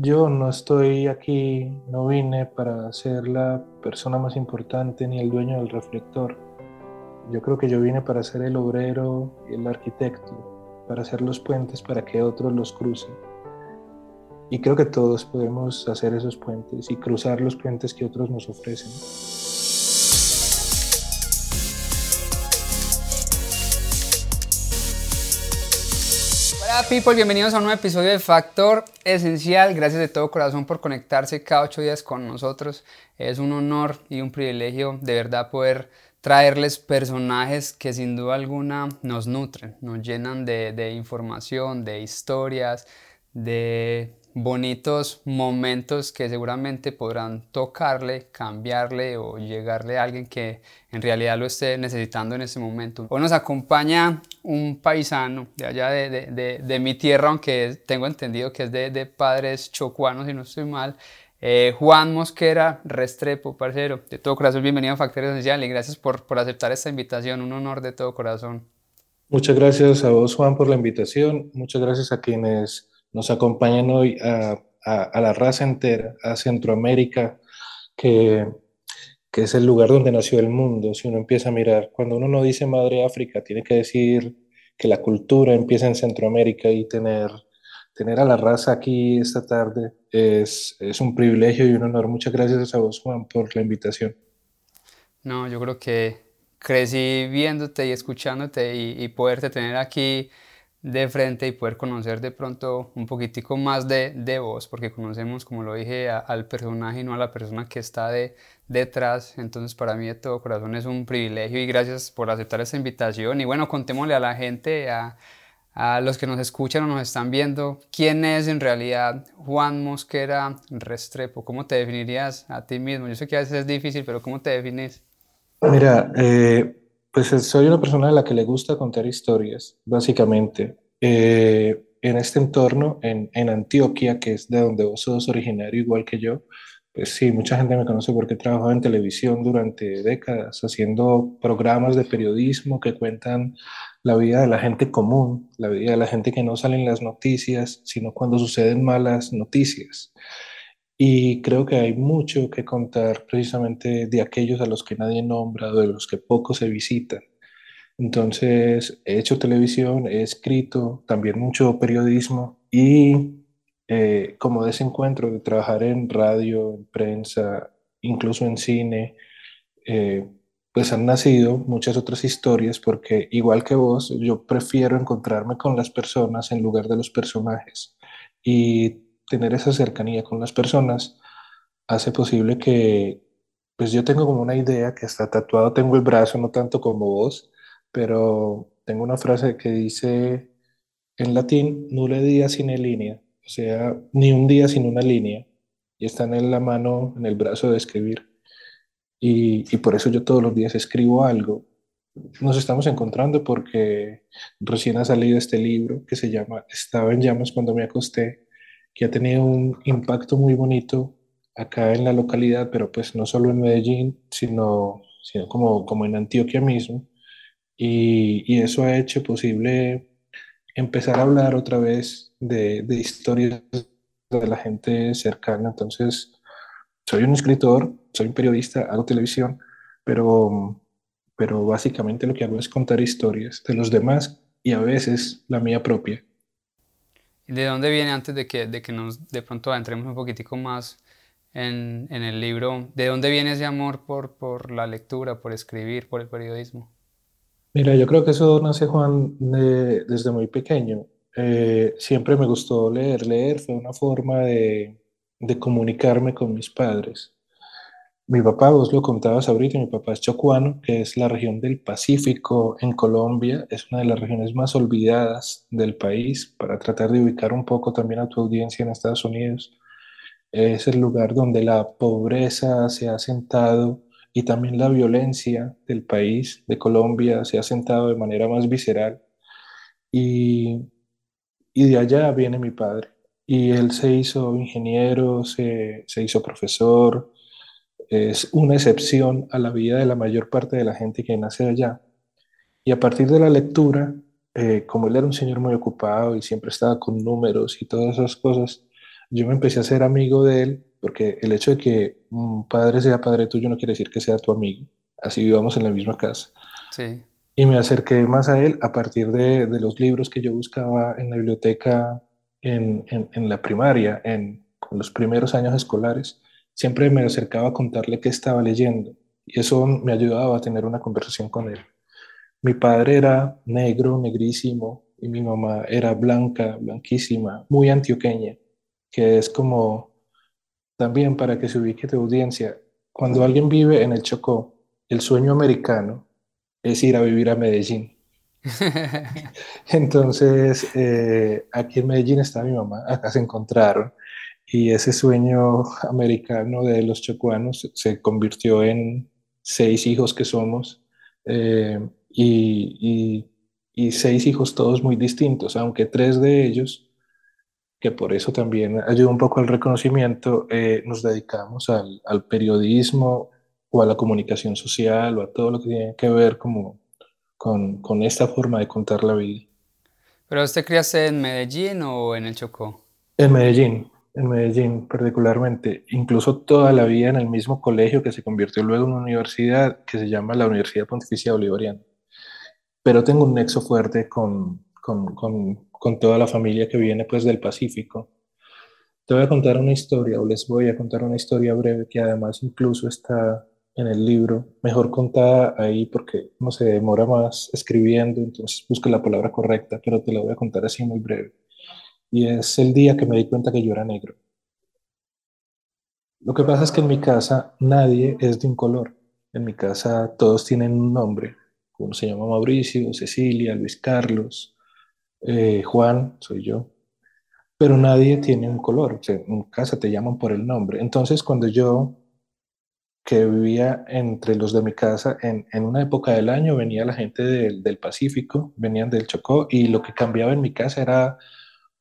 yo no estoy aquí, no vine para ser la persona más importante ni el dueño del reflector. Yo creo que yo vine para ser el obrero y el arquitecto, para hacer los puentes para que otros los crucen. Y creo que todos podemos hacer esos puentes y cruzar los puentes que otros nos ofrecen. Hola people, bienvenidos a un nuevo episodio de Factor Esencial. Gracias de todo corazón por conectarse cada ocho días con nosotros. Es un honor y un privilegio de verdad poder traerles personajes que sin duda alguna nos nutren, nos llenan de, de información, de historias, de bonitos momentos que seguramente podrán tocarle, cambiarle o llegarle a alguien que en realidad lo esté necesitando en ese momento. Hoy nos acompaña un paisano de allá de, de, de, mi tierra, aunque tengo entendido que es de, padres chocuanos, si no estoy mal. Eh, Juan Mosquera Restrepo, parcero, de todo corazón, bienvenido a Factores Esencial y gracias por, por aceptar esta invitación, un honor de todo corazón. Muchas gracias a vos, Juan, por la invitación. Muchas gracias a quienes nos acompañan hoy a, la raza entera, a Centroamérica, que, que, es el lugar donde nació el mundo. Si uno empieza a mirar, cuando uno no dice Madre África, tiene que decir que la cultura empieza en Centroamérica y tener, tener a la raza aquí esta tarde es, es un privilegio y un honor. Muchas gracias a vos, Juan, por la invitación. No, yo creo que crecí viéndote y escuchándote y, y poderte tener aquí de frente y poder conocer de pronto un poquitico más de, de vos, porque conocemos, como lo dije, al personaje y no a la persona que está de, detrás. Entonces, para mí de todo corazón es un privilegio y gracias por aceptar esta invitación. Y bueno, contémosle a la gente, a, a los que nos escuchan o nos están viendo, quién es en realidad Juan Mosquera Restrepo. ¿Cómo te definirías a ti mismo? Yo sé que a veces es difícil, pero ¿cómo te defines? Mira, eh, pues eh, soy una persona a la que le gusta contar historias, básicamente. Eh, en este entorno, en, en, Antioquia, que es de donde vos sos originario, igual que yo, pues sí, mucha gente me conoce porque he trabajado en televisión durante décadas, haciendo programas de periodismo que cuentan la vida de la gente común, la vida de la gente que no sale en las noticias, sino cuando suceden malas noticias. Y creo que hay mucho que contar precisamente de aquellos a los que nadie nombra, de los que poco se visitan. Entonces, he hecho televisión, he escrito también mucho periodismo y eh, como de ese encuentro de trabajar en radio, en prensa, incluso en cine, eh, pues han nacido muchas otras historias porque igual que vos, yo prefiero encontrarme con las personas en lugar de los personajes. Y tener esa cercanía con las personas hace posible que, pues yo tengo como una idea que está tatuado, tengo el brazo, no tanto como vos, pero tengo una frase que dice en latín, nulle día sin línea, o sea, ni un día sin una línea, y está en la mano, en el brazo de escribir. Y, y por eso yo todos los días escribo algo. Nos estamos encontrando porque recién ha salido este libro que se llama Estaba en llamas cuando me acosté, que ha tenido un impacto muy bonito acá en la localidad, pero pues no solo en Medellín, sino, sino como, como en Antioquia mismo. Y, y, eso ha hecho posible empezar a hablar otra vez de, de historias de la gente cercana. Entonces, soy un escritor, soy un periodista, hago televisión, pero, pero básicamente lo que hago es contar historias de los demás y a veces la mía propia. ¿De dónde viene, antes de que, de que nos de pronto entremos un poquitico más en, en, el libro, de dónde viene ese amor por, por la lectura, por escribir, por el periodismo? Mira, yo creo que eso nace, Juan, de, desde muy pequeño. Eh, siempre me gustó leer. Leer fue una forma de, de comunicarme con mis padres. Mi papá, vos lo contabas ahorita, mi papá es chocuano, que es la región del Pacífico en Colombia, es una de las regiones más olvidadas del país, para tratar de ubicar un poco también a tu audiencia en Estados Unidos. Es el lugar donde la pobreza se ha sentado y también la violencia del país, de Colombia, se ha sentado de manera más visceral. Y, y de allá viene mi padre. Y él se hizo ingeniero, se, se hizo profesor, es una excepción a la vida de la mayor parte de la gente que nace allá. Y a partir de la lectura, eh, como él era un señor muy ocupado y siempre estaba con números y todas esas cosas, yo me empecé a ser amigo de él, porque el hecho de que un padre sea padre tuyo no quiere decir que sea tu amigo, así vivamos en la misma casa. Sí. Y me acerqué más a él a partir de, de los libros que yo buscaba en la biblioteca en, en, en la primaria, en, en los primeros años escolares. Siempre me acercaba a contarle qué estaba leyendo y eso me ayudaba a tener una conversación con él. Mi padre era negro, negrísimo, y mi mamá era blanca, blanquísima, muy antioqueña, que es como, también para que se ubique tu audiencia, cuando alguien vive en el Chocó, el sueño americano es ir a vivir a Medellín. Entonces, eh, aquí en Medellín está mi mamá, acá se encontraron y ese sueño americano de los chocuanos se convirtió en seis hijos que somos eh, y, y, seis hijos todos muy distintos, aunque tres de ellos, que por eso también ayuda un poco al reconocimiento, eh, nos dedicamos al, al periodismo o a la comunicación social o a todo lo que tiene que ver como con, con esta forma de contar la vida. ¿Pero usted criaste en Medellín o en el Chocó? En Medellín, en Medellín particularmente, incluso toda la vida en el mismo colegio que se convirtió luego en una universidad que se llama la Universidad Pontificia Bolivariana. Pero tengo un nexo fuerte con, con, con, toda la familia que viene pues del Pacífico. Te voy a contar una historia, o les voy a contar una historia breve que además incluso está en el libro, mejor contada ahí porque no se demora más escribiendo, entonces busca la palabra correcta, pero te la voy a contar así muy breve. Y es el día que me di cuenta que yo era negro. Lo que pasa es que en mi casa nadie es de un color. En mi casa todos tienen un nombre. Uno se llama Mauricio, Cecilia, Luis Carlos, eh, Juan, soy yo. Pero nadie tiene un color. en casa te llaman por el nombre. Entonces, cuando yo que vivía entre los de mi casa, en, en una época del año venía la gente del, del, Pacífico, venían del Chocó, y lo que cambiaba en mi casa era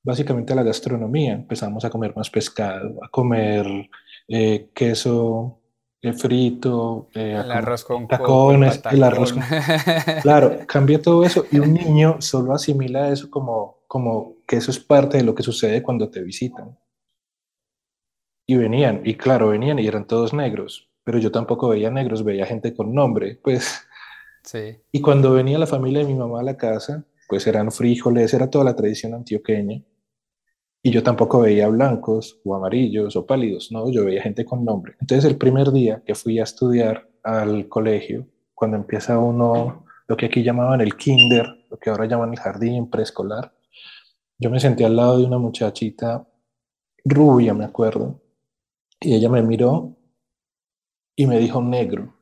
básicamente la gastronomía. Empezamos a comer más pescado, a comer eh, queso eh, frito, eh, el arroz con tacones, el arroz con... Claro, cambia todo eso y un niño solo asimila eso como, como que eso es parte de lo que sucede cuando te visitan. Y venían, y claro, venían y eran todos negros, pero yo tampoco veía negros, veía gente con nombre, pues. Sí. Y cuando venía la familia de mi mamá a la casa, pues eran frijoles, era toda la tradición antioqueña. Y yo tampoco veía blancos o amarillos o pálidos, no, yo veía gente con nombre. Entonces el primer día que fui a estudiar al colegio, cuando empieza uno, lo que aquí llamaban el kinder, lo que ahora llaman el jardín preescolar, yo me senté al lado de una muchachita rubia, me acuerdo, y ella me miró y me dijo negro.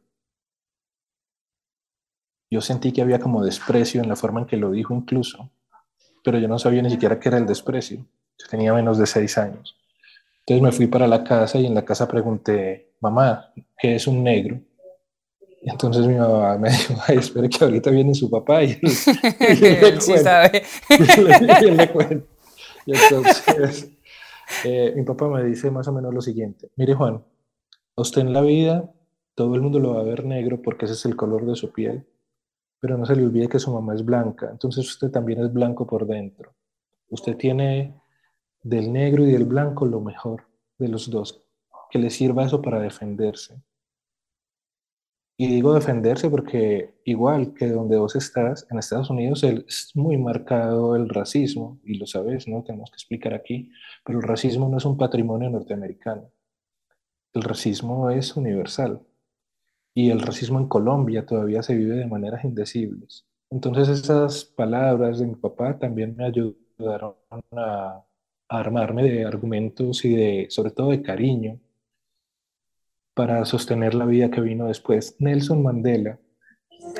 Yo sentí que había como desprecio en la forma en que lo dijo incluso, pero yo no sabía ni siquiera qué era el desprecio. Yo tenía menos de seis años. Entonces me fui para la casa y en la casa pregunté, mamá, ¿qué es un negro? Y entonces mi mamá me dijo, ay, espere que ahorita viene su papá y, y, sí sabe. y entonces eh, mi papá me dice más o menos lo siguiente, mire Juan, usted en la vida, todo el mundo lo va a ver negro porque ese es el color de su piel, pero no se le olvide que su mamá es blanca, entonces usted también es blanco por dentro. Usted tiene del negro y del blanco lo mejor de los dos, que le sirva eso para defenderse. Y digo defenderse porque igual que donde vos estás, en Estados Unidos es muy marcado el racismo, y lo sabes, ¿no? Tenemos que explicar aquí, pero el racismo no es un patrimonio norteamericano el racismo es universal y el racismo en Colombia todavía se vive de maneras indecibles. Entonces esas palabras de mi papá también me ayudaron a, armarme de argumentos y de, sobre todo de cariño para sostener la vida que vino después. Nelson Mandela,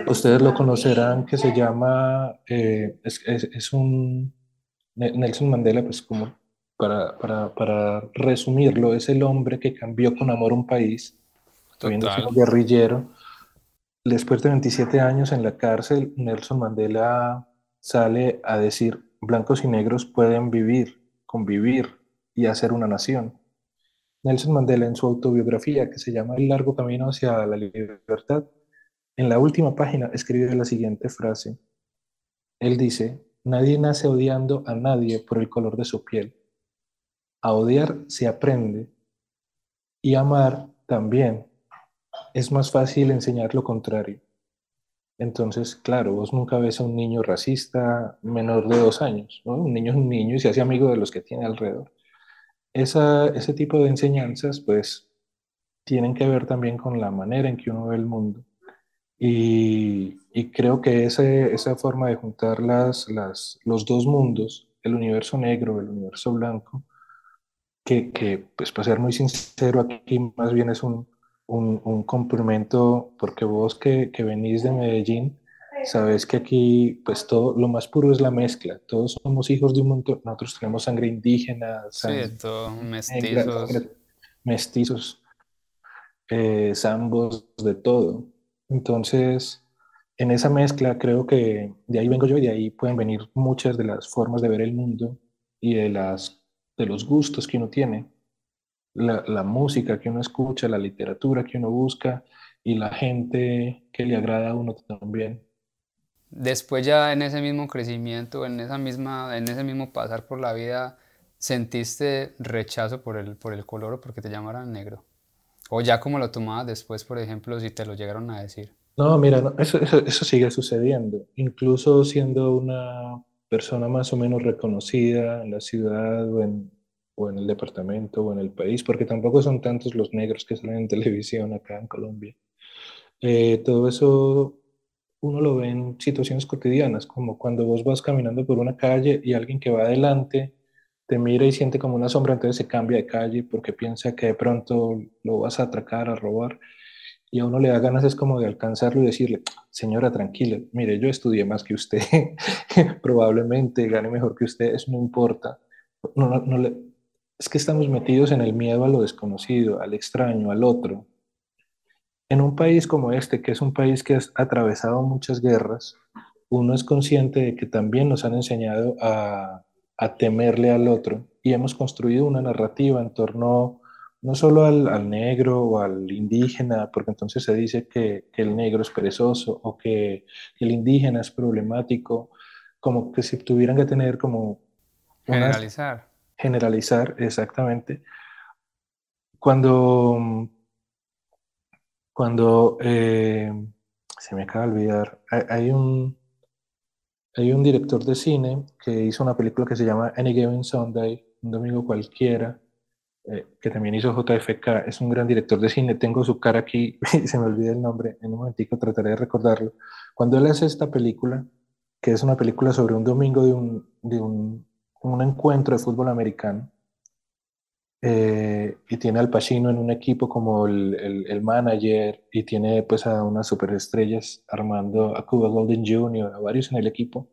ustedes lo conocerán, que se llama, eh, es, es, un, Nelson Mandela, pues como para, para, para, resumirlo, es el hombre que cambió con amor un país, siendo guerrillero. Después de 27 años en la cárcel, Nelson Mandela sale a decir, blancos y negros pueden vivir, convivir y hacer una nación. Nelson Mandela en su autobiografía, que se llama El largo camino hacia la libertad, en la última página escribe la siguiente frase. Él dice, nadie nace odiando a nadie por el color de su piel a odiar se aprende y amar también. Es más fácil enseñar lo contrario. Entonces, claro, vos nunca ves a un niño racista menor de dos años, Un niño es un niño y se hace amigo de los que tiene alrededor. Esa, ese tipo de enseñanzas, pues, tienen que ver también con la manera en que uno ve el mundo. Y, creo que esa forma de juntar las, las, los dos mundos, el universo negro, el universo blanco, que, que, pues para ser muy sincero, aquí más bien es un, un, un complemento, porque vos que, que, venís de Medellín, sabes que aquí pues todo lo más puro es la mezcla, todos somos hijos de un montón, nosotros tenemos sangre indígena, sangre sí, todo, mestizos, mestizos eh, zambos, de todo. Entonces, en esa mezcla creo que de ahí vengo yo y de ahí pueden venir muchas de las formas de ver el mundo y de, las, de los gustos que uno tiene. La, la música que uno escucha, la literatura que uno busca y la gente que le agrada a uno también. Después ya en ese mismo crecimiento, en, esa misma, en ese mismo pasar por la vida, ¿sentiste rechazo por el, por el color o porque te llamaran negro? O ya como lo tomabas después, por ejemplo, si te lo llegaron a decir. No, mira, eso, eso, sigue sucediendo. Incluso siendo una persona más o menos reconocida en la ciudad o en, o en el departamento o en el país, porque tampoco son tantos los negros que salen en televisión acá en Colombia. Eh, todo eso uno lo ve en situaciones cotidianas, como cuando vos vas caminando por una calle y alguien que va adelante te mira y siente como una sombra, entonces se cambia de calle porque piensa que de pronto lo vas a atracar, a robar, y a uno le da ganas es como de alcanzarlo y decirle, señora, tranquila, mire, yo estudié más que usted, probablemente gane mejor que usted, eso no importa. No, no, le... Es que estamos metidos en el miedo a lo desconocido, al extraño, al otro. En un país como este, que es un país que ha atravesado muchas guerras, uno es consciente de que también nos han enseñado a a temerle al otro y hemos construido una narrativa en torno no solo al, negro o al indígena, porque entonces se dice que, el negro es perezoso o que, el indígena es problemático, como que si tuvieran que tener como... generalizar. Generalizar, exactamente. Cuando, cuando eh, se me acaba de olvidar, hay un, hay un director de cine que hizo una película que se llama Any Given Sunday, un domingo cualquiera, eh, que también hizo JFK. Es un gran director de cine. Tengo su cara aquí se me olvida el nombre. En un momentico trataré de recordarlo. Cuando él hace esta película, que es una película sobre un domingo de un, de un, un encuentro de fútbol americano, eh, y tiene al Pacino en un equipo como el, el, el, manager y tiene pues a unas superestrellas armando a Cuba Golden Jr., a varios en el equipo,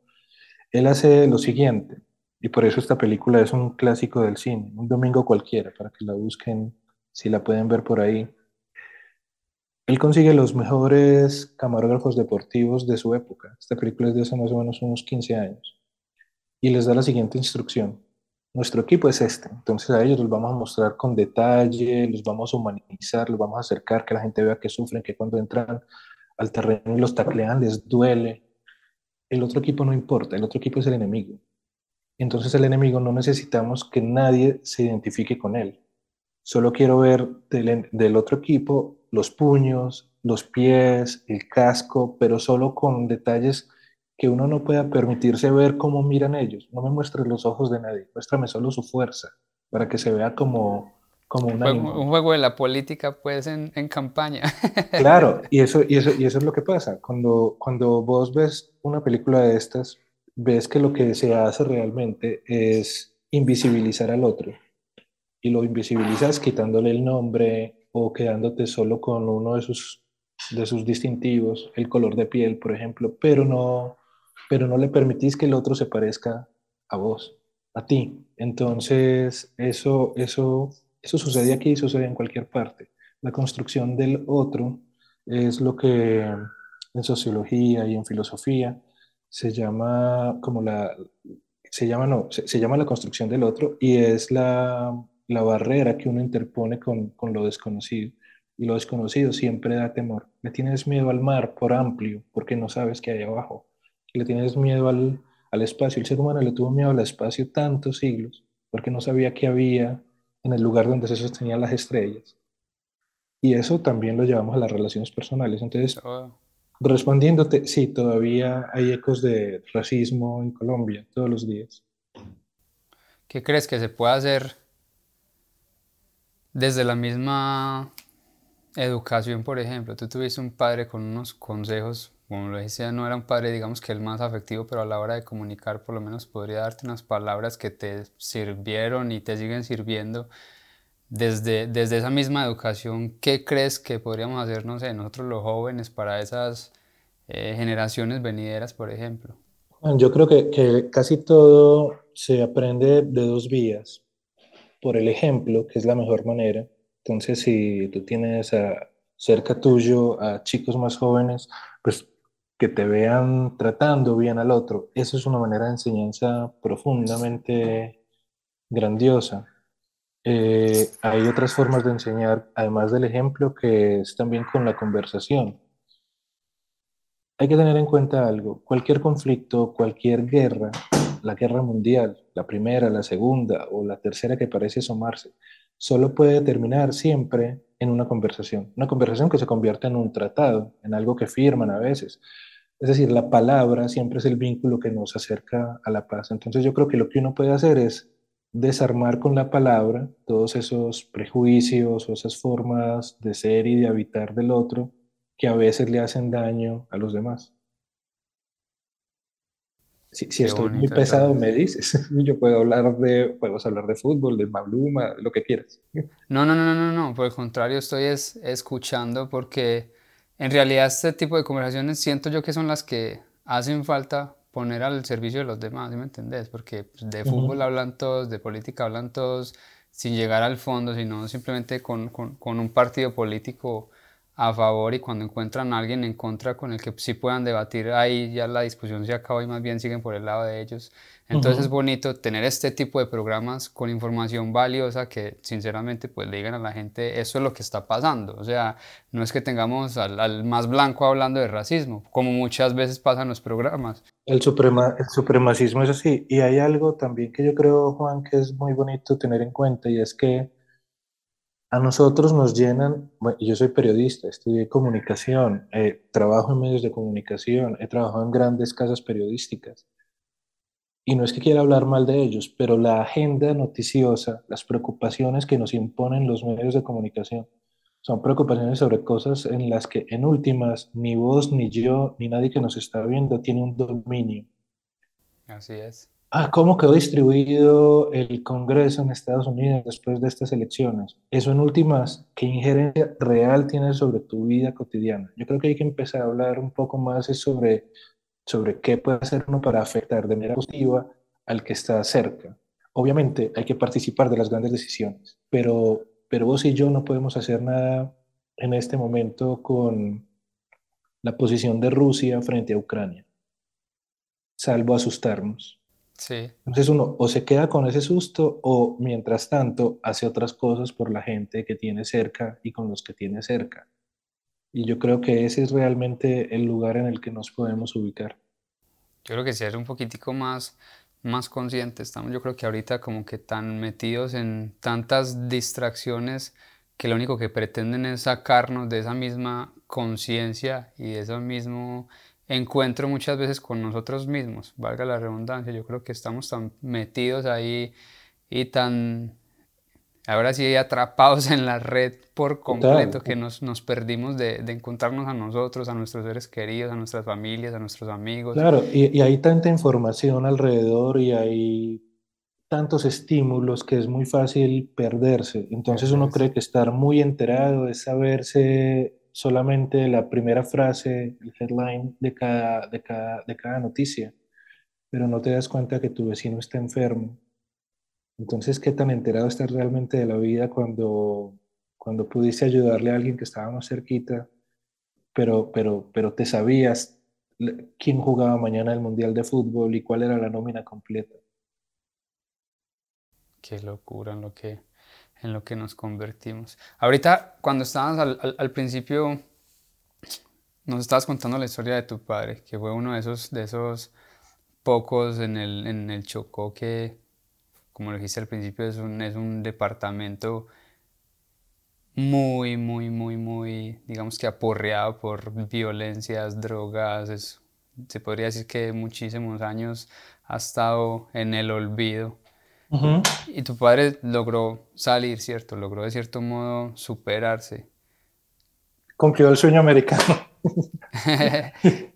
él hace lo siguiente, y por eso esta película es un clásico del cine, un domingo cualquiera, para que la busquen si la pueden ver por ahí. Él consigue los mejores camarógrafos deportivos de su época, esta película es de hace más o menos unos 15 años, y les da la siguiente instrucción nuestro equipo es este. Entonces a ellos los vamos a mostrar con detalle, los vamos a humanizar, los vamos a acercar, que la gente vea que sufren, que cuando entran al terreno y los taclean les duele. El otro equipo no importa, el otro equipo es el enemigo. Entonces el enemigo no necesitamos que nadie se identifique con él. Solo quiero ver del, del otro equipo los puños, los pies, el casco, pero solo con detalles que uno no pueda permitirse ver cómo miran ellos. No me muestres los ojos de nadie, muéstrame solo su fuerza, para que se vea como, como una... Un, juego de la política, pues, en, en campaña. Claro, y eso, y, eso, y eso es lo que pasa. Cuando, cuando vos ves una película de estas, ves que lo que se hace realmente es invisibilizar al otro. Y lo invisibilizas quitándole el nombre o quedándote solo con uno de sus, de sus distintivos, el color de piel, por ejemplo, pero no, pero no le permitís que el otro se parezca a vos, a ti. Entonces, eso, eso, eso sucede aquí y sucede en cualquier parte. La construcción del otro es lo que en sociología y en filosofía se llama como la, se llama, no, se, llama la construcción del otro y es la, la barrera que uno interpone con, con, lo desconocido. Y lo desconocido siempre da temor. Le tienes miedo al mar por amplio porque no sabes qué hay abajo le tienes miedo al, al espacio. El ser humano le tuvo miedo al espacio tantos siglos porque no sabía qué había en el lugar donde se sostenían las estrellas. Y eso también lo llevamos a las relaciones personales. Entonces, respondiéndote, sí, todavía hay ecos de racismo en Colombia todos los días. ¿Qué crees que se puede hacer desde la misma educación, por ejemplo? Tú tuviste un padre con unos consejos, como lo decía, no era un padre, digamos que el más afectivo, pero a la hora de comunicar, por lo menos podría darte unas palabras que te sirvieron y te siguen sirviendo desde, desde esa misma educación, ¿qué crees que podríamos hacer, no sé, nosotros los jóvenes para esas eh, generaciones venideras, por ejemplo? yo creo que, que, casi todo se aprende de dos vías. Por el ejemplo, que es la mejor manera. Entonces, si tú tienes a, cerca tuyo a chicos más jóvenes, pues que te vean tratando bien al otro, eso es una manera de enseñanza profundamente grandiosa. Eh, hay otras formas de enseñar, además del ejemplo, que es también con la conversación. Hay que tener en cuenta algo, cualquier conflicto, cualquier guerra, la guerra mundial, la primera, la segunda o la tercera que parece asomarse, solo puede terminar siempre en una conversación. Una conversación que se convierte en un tratado, en algo que firman a veces. Es decir, la palabra siempre es el vínculo que nos acerca a la paz. Entonces yo creo que lo que uno puede hacer es desarmar con la palabra todos esos prejuicios o esas formas de ser y de habitar del otro que a veces le hacen daño a los demás. Si, si estoy muy pesado, me dices. Yo puedo hablar de, podemos hablar de fútbol, de Mabluma, lo que quieras. No, no, no, no, no. Por el contrario, estoy es, escuchando porque en realidad este tipo de conversaciones siento yo que son las que hacen falta poner al servicio de los demás, ¿sí me entendés? Porque pues, de fútbol hablan todos, de política hablan todos, sin llegar al fondo, sino simplemente con, con, con, un partido político a favor y cuando encuentran a alguien en contra con el que sí puedan debatir, ahí ya la discusión se acaba y más bien siguen por el lado de ellos. Entonces es bonito tener este tipo de programas con información valiosa que sinceramente pues le digan a la gente eso es lo que está pasando. O sea, no es que tengamos al, más blanco hablando de racismo, como muchas veces pasa en los programas. El, suprema, el supremacismo es así. Y hay algo también que yo creo, Juan, que es muy bonito tener en cuenta y es que a nosotros nos llenan, yo soy periodista, estudié comunicación, eh, trabajo en medios de comunicación, he trabajado en grandes casas periodísticas y no es que quiera hablar mal de ellos, pero la agenda noticiosa, las preocupaciones que nos imponen los medios de comunicación, son preocupaciones sobre cosas en las que en últimas ni vos, ni yo, ni nadie que nos está viendo tiene un dominio. Así es. Ah, ¿cómo quedó distribuido el Congreso en Estados Unidos después de estas elecciones? Eso en últimas, ¿qué injerencia real tiene sobre tu vida cotidiana? Yo creo que hay que empezar a hablar un poco más sobre sobre qué puede hacer uno para afectar de manera positiva al que está cerca. Obviamente hay que participar de las grandes decisiones, pero, pero vos y yo no podemos hacer nada en este momento con la posición de Rusia frente a Ucrania, salvo asustarnos. Sí. Entonces uno o se queda con ese susto o mientras tanto hace otras cosas por la gente que tiene cerca y con los que tiene cerca. Y yo creo que ese es realmente el lugar en el que nos podemos ubicar. Yo creo que ser un poquitico más, más conscientes. Estamos, yo creo que ahorita como que tan metidos en tantas distracciones que lo único que pretenden es sacarnos de esa misma conciencia y de ese mismo encuentro muchas veces con nosotros mismos, valga la redundancia. Yo creo que estamos tan metidos ahí y tan ahora sí atrapados en la red por completo, que nos, nos perdimos de, de, encontrarnos a nosotros, a nuestros seres queridos, a nuestras familias, a nuestros amigos. Claro, y, y hay tanta información alrededor y hay tantos estímulos que es muy fácil perderse. Entonces uno cree que estar muy enterado es saberse solamente la primera frase, el headline de cada, de cada, de cada noticia, pero no te das cuenta que tu vecino está enfermo, entonces, ¿qué tan enterado estás realmente de la vida cuando, cuando pudiste ayudarle a alguien que estaba más cerquita, pero, pero, pero te sabías quién jugaba mañana el Mundial de Fútbol y cuál era la nómina completa? Qué locura en lo que, en lo que nos convertimos. Ahorita, cuando estábamos al, al, principio, nos estabas contando la historia de tu padre, que fue uno de esos, de esos pocos en el, en el Chocó que, como lo dijiste al principio, es un, es un departamento muy, muy, muy, muy, digamos que aporreado por violencias, drogas, se podría decir que muchísimos años ha estado en el olvido. Y tu padre logró salir, ¿cierto? Logró de cierto modo superarse. Cumplió el sueño americano.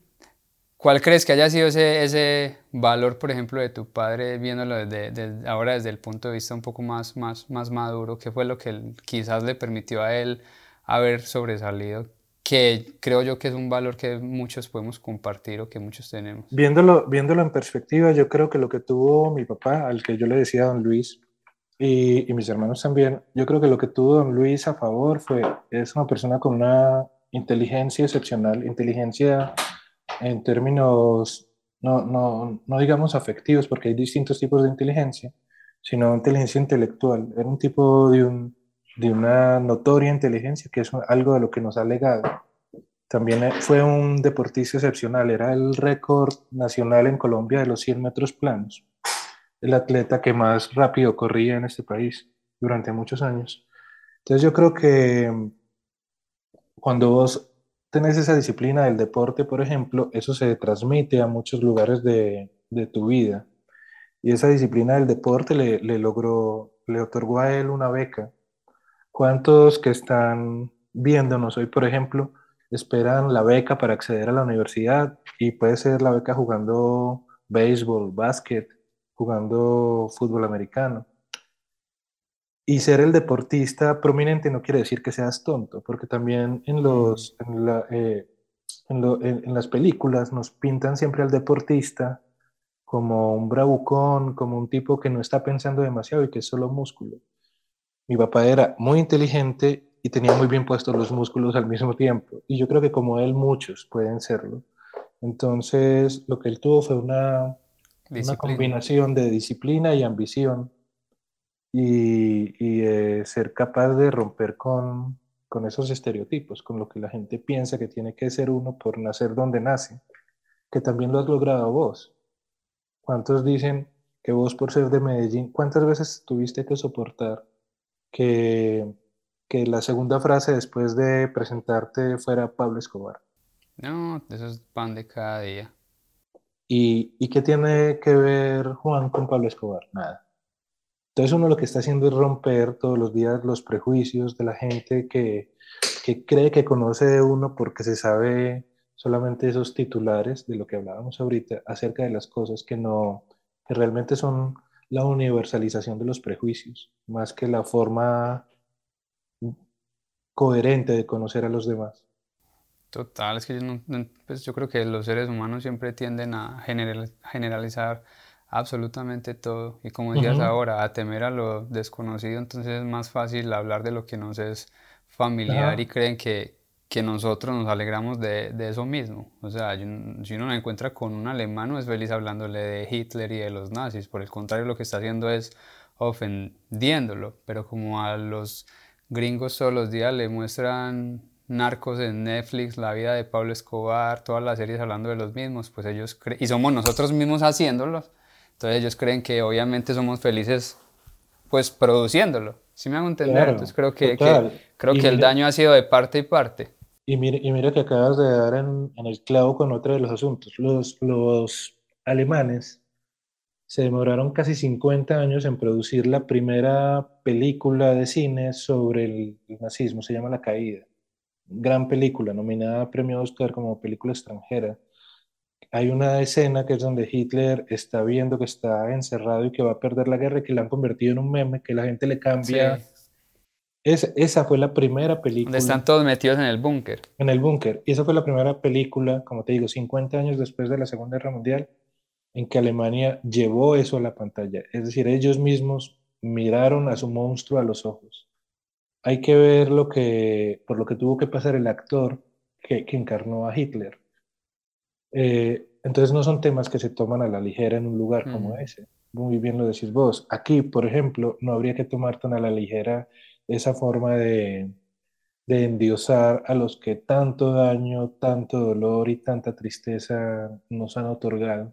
¿Cuál crees que haya sido ese, ese valor, por ejemplo, de tu padre viéndolo desde, ahora desde el punto de vista un poco más, más, más maduro? ¿Qué fue lo que quizás le permitió a él haber sobresalido? Que creo yo que es un valor que muchos podemos compartir o que muchos tenemos. Viéndolo, viéndolo en perspectiva, yo creo que lo que tuvo mi papá, al que yo le decía a don Luis, y, y mis hermanos también, yo creo que lo que tuvo don Luis a favor fue, es una persona con una inteligencia excepcional, inteligencia en términos, no, no, no digamos afectivos, porque hay distintos tipos de inteligencia, sino inteligencia intelectual. Era un tipo de, un, de una notoria inteligencia, que es algo de lo que nos ha legado. También eh, fue un deportista excepcional, era el récord nacional en Colombia de los 100 metros planos, el atleta que más rápido corría en este país durante muchos años. Entonces yo creo que cuando vos tenés esa disciplina del deporte, por ejemplo, eso se transmite a muchos lugares de, de tu vida. Y esa disciplina del deporte le, le, logró, le otorgó a él una beca. ¿Cuántos que están viéndonos hoy, por ejemplo, esperan la beca para acceder a la universidad? Y puede ser la beca jugando béisbol, básquet, jugando fútbol americano. Y ser el deportista prominente no quiere decir que seas tonto, porque también en, los, en, eh, en, las películas nos pintan siempre al deportista como un bravucón, como un tipo que no está pensando demasiado y que es solo músculo. Mi papá era muy inteligente y tenía muy bien puestos los músculos al mismo tiempo. Y yo creo que como él muchos pueden serlo. Entonces lo que él tuvo fue una, una combinación de disciplina y ambición y, eh, ser capaz de romper con, con esos estereotipos, con lo que la gente piensa que tiene que ser uno por nacer donde nace, que también lo has logrado vos. ¿Cuántos dicen que vos por ser de Medellín, cuántas veces tuviste que soportar que, que la segunda frase después de presentarte fuera Pablo Escobar? No, eso es pan de cada día. ¿Y, ¿Y qué tiene que ver Juan con Pablo Escobar? Nada. Entonces uno lo que está haciendo es romper todos los días los prejuicios de la gente que, que cree que conoce de uno porque se sabe solamente esos titulares de lo que hablábamos ahorita acerca de las cosas que no, que realmente son la universalización de los prejuicios, más que la forma coherente de conocer a los demás. Total, es que yo, no, pues yo creo que los seres humanos siempre tienden a generalizar absolutamente todo. Y como decías ahora, a temer a lo desconocido, entonces es más fácil hablar de lo que nos es familiar y creen que, que, nosotros nos alegramos de, de eso mismo. O sea, si uno me encuentra con un alemán, no es feliz hablándole de Hitler y de los nazis. Por el contrario, lo que está haciendo es ofendiéndolo. Pero como a los gringos todos los días le muestran narcos en Netflix, la vida de Pablo Escobar, todas las series hablando de los mismos, pues ellos creen, y somos nosotros mismos haciéndolos, entonces ellos creen que obviamente somos felices pues produciéndolo. ¿Sí me hago entender? Entonces creo que, creo que el daño ha sido de parte y parte. Y mira, y mira que acabas de dar en, el clavo con otro de los asuntos. Los, los alemanes se demoraron casi 50 años en producir la primera película de cine sobre el, el nazismo, se llama La Caída. Gran película, nominada a premio Oscar como película extranjera hay una escena que es donde Hitler está viendo que está encerrado y que va a perder la guerra y que la han convertido en un meme, que la gente le cambia. Esa fue la primera película. Donde están todos metidos en el búnker. En el búnker. Y esa fue la primera película, como te digo, 50 años después de la Segunda Guerra Mundial, en que Alemania llevó eso a la pantalla. Es decir, ellos mismos miraron a su monstruo a los ojos. Hay que ver lo que, por lo que tuvo que pasar el actor que, que encarnó a Hitler eh, entonces no son temas que se toman a la ligera en un lugar como ese. Muy bien lo decís vos. Aquí, por ejemplo, no habría que tomar tan a la ligera esa forma de, de endiosar a los que tanto daño, tanto dolor y tanta tristeza nos han otorgado.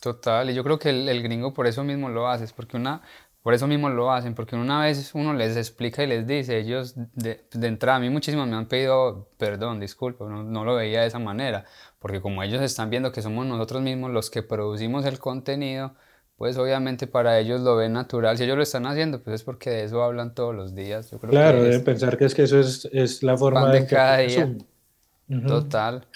Total, y yo creo que el, gringo por eso mismo lo hace, porque una, por eso mismo lo hacen, porque una vez uno les explica y les dice, ellos de, de entrada, a mí muchísimos me han pedido perdón, disculpa, no, no, lo veía de esa manera, porque como ellos están viendo que somos nosotros mismos los que producimos el contenido, pues obviamente para ellos lo ven natural. Si ellos lo están haciendo, pues es porque de eso hablan todos los días. claro, deben pensar que es que eso es, es la forma de, cada día. Total.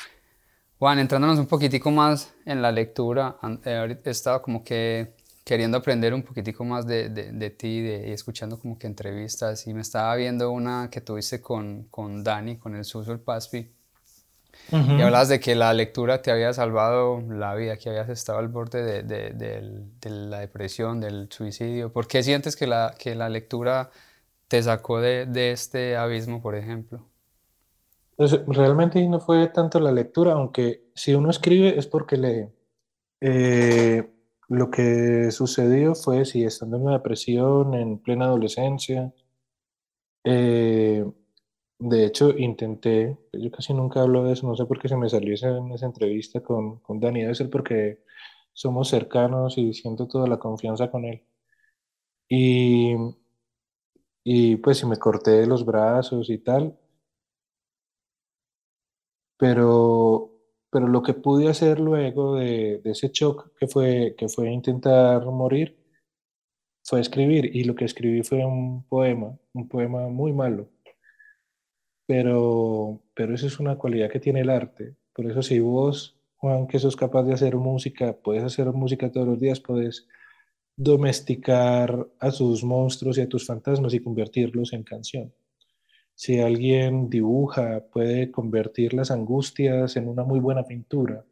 Juan, entrándonos un poquitico más en la lectura, eh, he estado como que queriendo aprender un poquitico más de, de, de ti de, y escuchando como que entrevistas y me estaba viendo una que tuviste con, con Dani, con el Suso el Paspi, y hablas de que la lectura te había salvado la vida, que habías estado al borde de, la depresión, del suicidio. ¿Por qué sientes que la, que la lectura te sacó de, este abismo, por ejemplo? Pues realmente no fue tanto la lectura, aunque si uno escribe es porque lee. Eh, lo que sucedió fue, si estando en una depresión, en plena adolescencia, eh, de hecho, intenté, yo casi nunca hablo de eso, no sé por qué se me salió esa, en esa entrevista con, con Dani, debe porque somos cercanos y siento toda la confianza con él. Y, y pues si me corté los brazos y tal, pero, pero lo que pude hacer luego de, de ese shock que fue, que fue intentar morir, fue escribir, y lo que escribí fue un poema, un poema muy malo pero, pero eso es una cualidad que tiene el arte. Por eso si vos, Juan, que sos capaz de hacer música, puedes hacer música todos los días, puedes domesticar a sus monstruos y a tus fantasmas y convertirlos en canción. Si alguien dibuja, puede convertir las angustias en una muy buena pintura.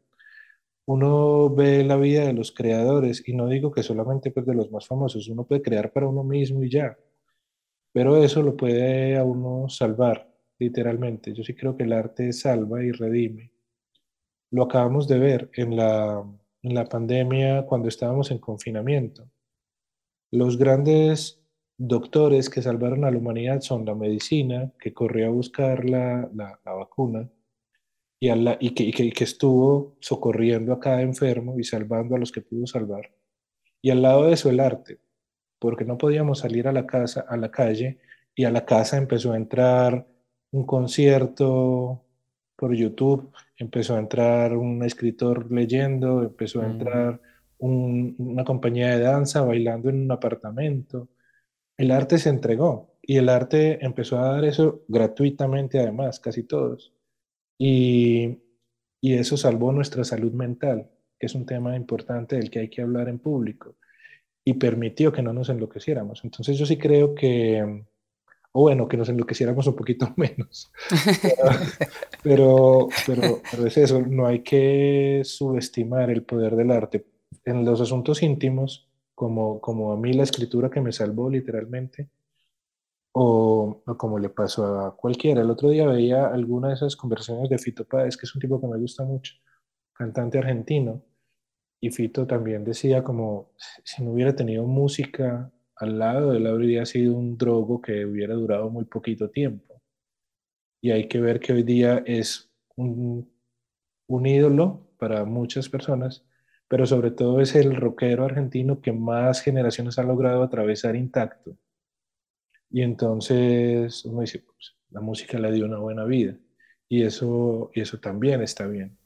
Uno ve la vida de los creadores y no digo que solamente pues, de los más famosos, uno puede crear para uno mismo y ya, pero eso lo puede a uno salvar literalmente. Yo sí creo que el arte salva y redime. Lo acabamos de ver en la, en la pandemia cuando estábamos en confinamiento. Los grandes doctores que salvaron a la humanidad son la medicina, que corrió a buscar la, la, vacuna, y, y, que, y, que, estuvo socorriendo a cada enfermo y salvando a los que pudo salvar. Y al lado de eso el arte, porque no podíamos salir a la casa, a la calle, y a la casa empezó a entrar un concierto por YouTube, empezó a entrar un escritor leyendo, empezó a entrar una compañía de danza bailando en un apartamento. El arte se entregó y el arte empezó a dar eso gratuitamente además, casi todos. Y, y eso salvó nuestra salud mental, que es un tema importante del que hay que hablar en público, y permitió que no nos enloqueciéramos. Entonces yo sí creo que o bueno, que nos enloqueciéramos un poquito menos. pero, pero, pero, es eso, no hay que subestimar el poder del arte. En los asuntos íntimos, como, como a mí la escritura que me salvó literalmente, o, o, como le pasó a cualquiera. El otro día veía alguna de esas conversaciones de Fito Páez, que es un tipo que me gusta mucho, cantante argentino, y Fito también decía como, si no hubiera tenido música al lado de él habría sido un drogo que hubiera durado muy poquito tiempo. Y hay que ver que hoy día es un, ídolo para muchas personas, pero sobre todo es el rockero argentino que más generaciones ha logrado atravesar intacto. Y entonces pues, la música le dio una buena vida. Y eso, y eso también está bien.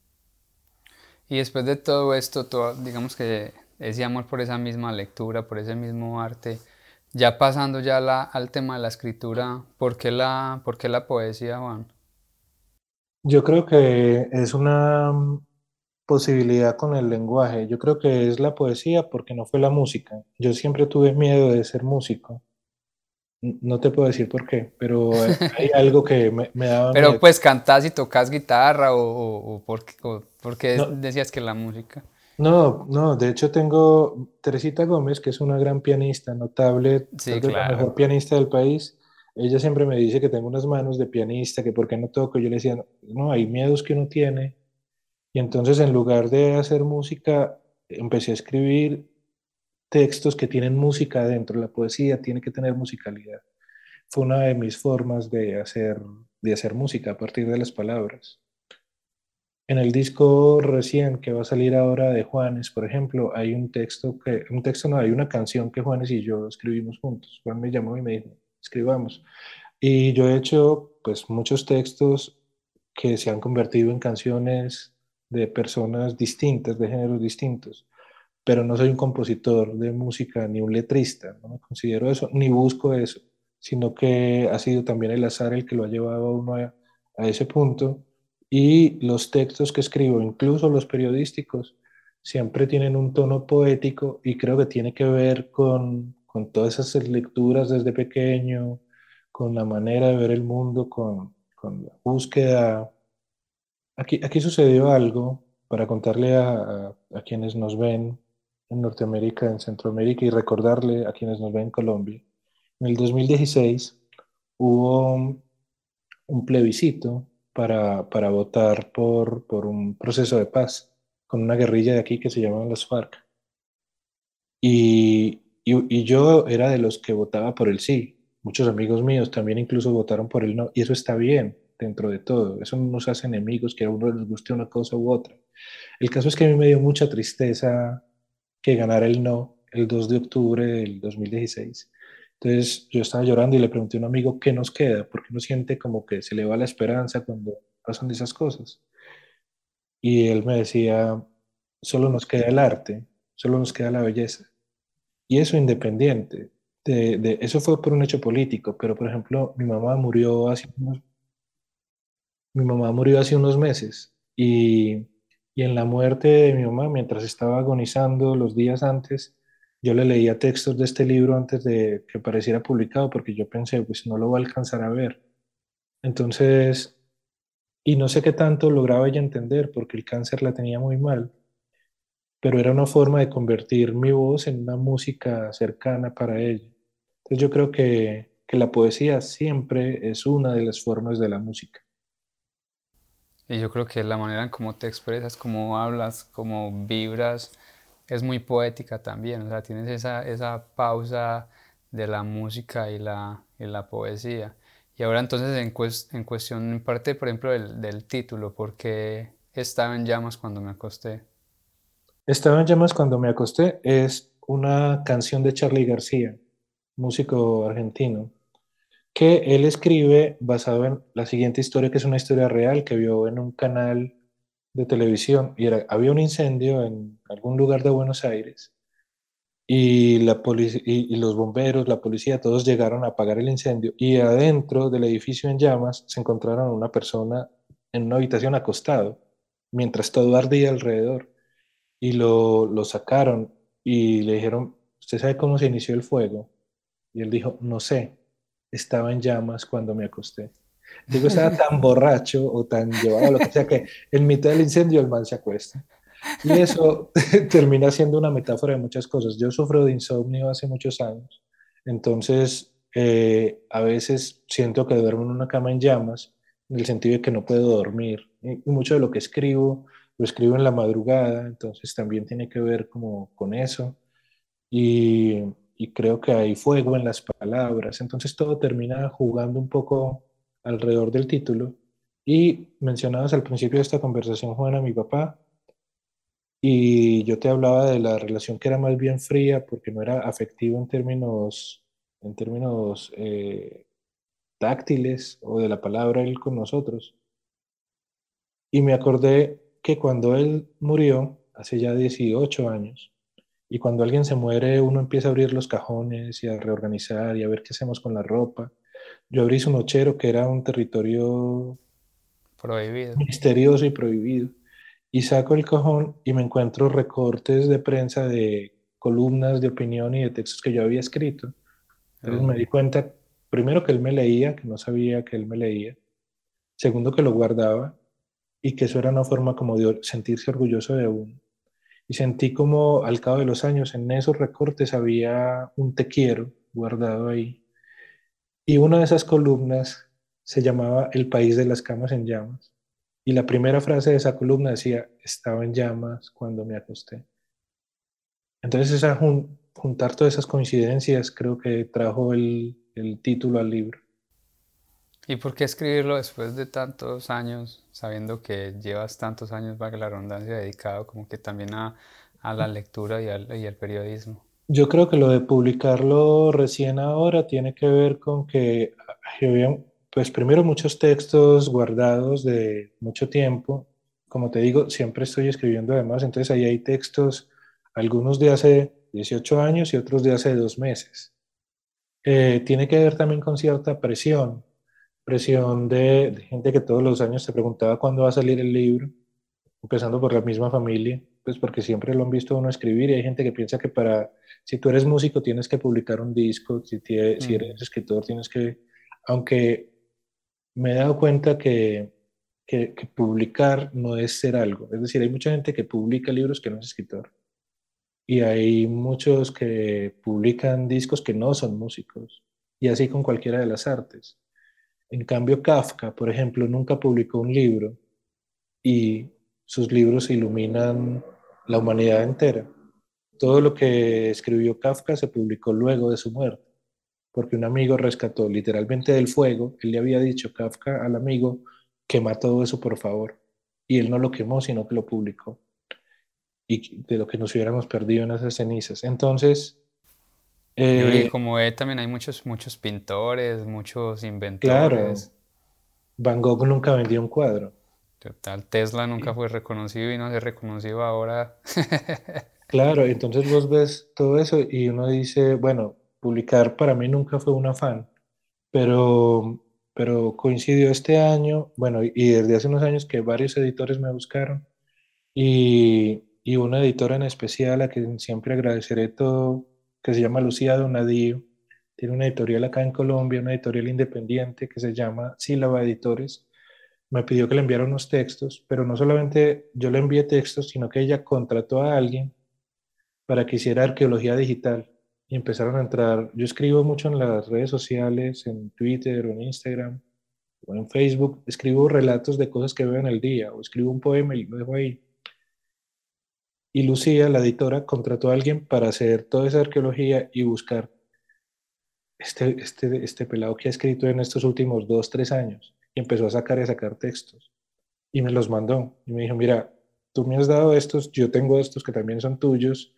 Y después de todo esto, digamos que ese amor por esa misma lectura, por ese mismo arte. Ya pasando ya la, al tema de la escritura, ¿por qué la, por qué la poesía, Juan? Yo creo que es una posibilidad con el lenguaje. Yo creo que es la poesía porque no fue la música. Yo siempre tuve miedo de ser músico. No te puedo decir por qué, pero hay algo que me, me daba Pero pues cantás y tocas guitarra o, o, por, qué decías que la música. No, no, de hecho tengo Teresita Gómez, que es una gran pianista, notable, la mejor pianista del país. Ella siempre me dice que tengo unas manos de pianista, que por qué no toco. Yo le decía, no, hay miedos que uno tiene. Y entonces en lugar de hacer música, empecé a escribir textos que tienen música adentro. La poesía tiene que tener musicalidad. Fue una de mis formas de hacer, de hacer música a partir de las palabras. En el disco recién que va a salir ahora de Juanes, por ejemplo, hay un texto que, un texto no, hay una canción que Juanes y yo escribimos juntos. Juan me llamó y me dijo, escribamos. Y yo he hecho pues muchos textos que se han convertido en canciones de personas distintas, de géneros distintos, pero no soy un compositor de música ni un letrista, no me considero eso, ni busco eso, sino que ha sido también el azar el que lo ha llevado a uno a, a ese punto y los textos que escribo, incluso los periodísticos, siempre tienen un tono poético y creo que tiene que ver con, con todas esas lecturas desde pequeño, con la manera de ver el mundo, con, con la búsqueda. Aquí, aquí sucedió algo para contarle a, a, quienes nos ven en Norteamérica, en Centroamérica y recordarle a quienes nos ven en Colombia. En el 2016 hubo un plebiscito para, para votar por, por un proceso de paz con una guerrilla de aquí que se llama las FARC. Y, y, y, yo era de los que votaba por el sí, Muchos amigos míos también incluso votaron por el no, y eso está bien dentro de todo. Eso no nos hace enemigos, que a uno les guste una cosa u otra. El caso es que a mí me dio mucha tristeza que ganara el no el 2 de octubre del 2016. Entonces yo estaba llorando y le pregunté a un amigo qué nos queda, porque uno siente como que se le va la esperanza cuando pasan esas cosas. Y él me decía, solo nos queda el arte, solo nos queda la belleza. Y eso independiente de, eso fue por un hecho político, pero por ejemplo, mi mamá murió hace unos, mi mamá murió hace unos meses y, y en la muerte de mi mamá, mientras estaba agonizando los días antes, yo le leía textos de este libro antes de que pareciera publicado porque yo pensé, pues no lo va a alcanzar a ver. Entonces, y no sé qué tanto lograba ella entender porque el cáncer la tenía muy mal, pero era una forma de convertir mi voz en una música cercana para ella. Entonces yo creo que, que la poesía siempre es una de las formas de la música. Y yo creo que la manera en cómo te expresas, cómo hablas, cómo vibras, es muy poética también. O sea, tienes esa, esa pausa de la música y la, y la poesía. Y ahora entonces en, cuestión, en parte, por ejemplo, del, del título, porque estaba en llamas cuando me acosté. Estaba en llamas cuando me acosté es una canción de Charlie García músico argentino, que él escribe basado en la siguiente historia, que es una historia real que vio en un canal de televisión. Y había un incendio en algún lugar de Buenos Aires y, la y, y los bomberos, la policía, todos llegaron a apagar el incendio y adentro del edificio en llamas se encontraron una persona en una habitación acostado, mientras todo ardía alrededor. Y lo, lo sacaron y le dijeron, ¿usted sabe cómo se inició el fuego? Y él dijo, no sé, estaba en llamas cuando me acosté. Digo, estaba tan borracho o tan llevado lo que sea que en mitad del incendio el man se acuesta. Y eso termina siendo una metáfora de muchas cosas. Yo sufro de insomnio hace muchos años, entonces eh, a veces siento que duermo en una cama en llamas, en el sentido de que no puedo dormir. Y mucho de lo que escribo lo escribo en la madrugada, entonces también tiene que ver como con eso. Y y creo que hay fuego en las palabras. Entonces todo termina jugando un poco alrededor del título. Y mencionabas al principio de esta conversación, Juana, mi papá, y yo te hablaba de la relación que era más bien fría porque no era afectivo en términos, en términos eh, táctiles o de la palabra él con nosotros. Y me acordé que cuando él murió, hace ya 18 años, y cuando alguien se muere, uno empieza a abrir los cajones y a reorganizar y a ver qué hacemos con la ropa. Yo abrí su nochero, que era un territorio prohibido. misterioso y prohibido. Y saco el cajón y me encuentro recortes de prensa de columnas de opinión y de textos que yo había escrito. Entonces me di cuenta, primero, que él me leía, que no sabía que él me leía. Segundo, que lo guardaba y que eso era una forma como de sentirse orgulloso de uno y sentí como al cabo de los años en esos recortes había un te quiero guardado ahí. Y una de esas columnas se llamaba El país de las camas en llamas. Y la primera frase de esa columna decía, estaba en llamas cuando me acosté. Entonces esa juntar todas esas coincidencias creo que trajo el, el título al libro. ¿Y por qué escribirlo después de tantos años, sabiendo que llevas tantos años, valga la redundancia, dedicado como que también a, a la lectura y al, y al periodismo? Yo creo que lo de publicarlo recién ahora tiene que ver con que había, pues primero muchos textos guardados de mucho tiempo. Como te digo, siempre estoy escribiendo además, entonces ahí hay textos, algunos de hace 18 años y otros de hace dos meses. Eh, tiene que ver también con cierta presión, presión de, gente que todos los años se preguntaba cuándo va a salir el libro, empezando por la misma familia, pues porque siempre lo han visto uno escribir y hay gente que piensa que para, si tú eres músico tienes que publicar un disco, si, si mm. eres escritor tienes que, aunque me he dado cuenta que, que, que, publicar no es ser algo, es decir, hay mucha gente que publica libros que no es escritor y hay muchos que publican discos que no son músicos y así con cualquiera de las artes. En cambio, Kafka, por ejemplo, nunca publicó un libro y sus libros iluminan la humanidad entera. Todo lo que escribió Kafka se publicó luego de su muerte, porque un amigo rescató literalmente del fuego. Él le había dicho Kafka al amigo, quema todo eso por favor. Y él no lo quemó, sino que lo publicó. Y de lo que nos hubiéramos perdido en esas cenizas. Entonces, eh, como ve, también hay muchos, muchos pintores, muchos inventores. Claro. Van Gogh nunca vendió un cuadro. Total, Tesla nunca fue reconocido y no se reconoció ahora. claro, entonces vos ves todo eso y uno dice, bueno, publicar para mí nunca fue un afán, pero, pero coincidió este año, bueno, y desde hace unos años que varios editores me buscaron y, y una editora en especial a quien siempre agradeceré todo que se llama Lucía Donadío. Tiene una editorial acá en Colombia, una editorial independiente que se llama Sílaba Editores. Me pidió que le enviara unos textos, pero no solamente yo le envié textos, sino que ella contrató a alguien para que hiciera arqueología digital. Y empezaron a entrar, yo escribo mucho en las redes sociales, en Twitter o en Instagram o en Facebook, escribo relatos de cosas que veo en el día o escribo un poema y lo dejo ahí y Lucía, la editora, contrató a alguien para hacer toda esa arqueología y buscar este, este, este pelado que ha escrito en estos últimos dos, tres años. Y empezó a sacar y a sacar textos. Y me los mandó. Y me dijo, mira, tú me has dado estos, yo tengo estos que también son tuyos.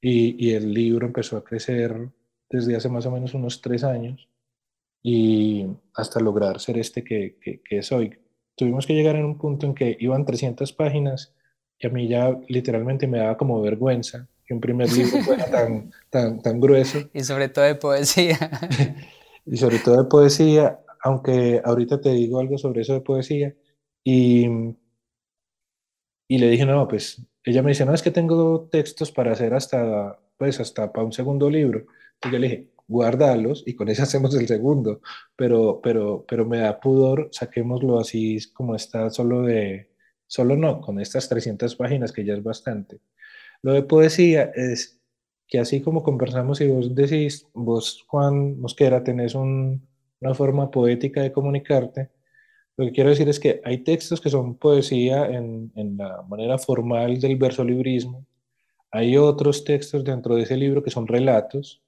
Y, y el libro empezó a crecer desde hace más o menos unos tres años y hasta lograr ser este que, que, que es hoy. Tuvimos que llegar en un punto en que iban 300 páginas y a mí ya literalmente me daba como vergüenza que un primer libro fuera tan, tan, tan grueso. Y sobre todo de poesía. y sobre todo de poesía, aunque ahorita te digo algo sobre eso de poesía. Y, y le dije, no, pues ella me dice, no, es que tengo textos para hacer hasta, pues hasta para un segundo libro. Y yo le dije, guárdalos y con eso hacemos el segundo. Pero, pero, pero me da pudor, saquémoslo así como está solo de, Solo no, con estas 300 páginas que ya es bastante. Lo de poesía es que así como conversamos y vos decís, vos Juan Mosquera tenés una forma poética de comunicarte, lo que quiero decir es que hay textos que son poesía en, la manera formal del verso librismo, hay otros textos dentro de ese libro que son relatos,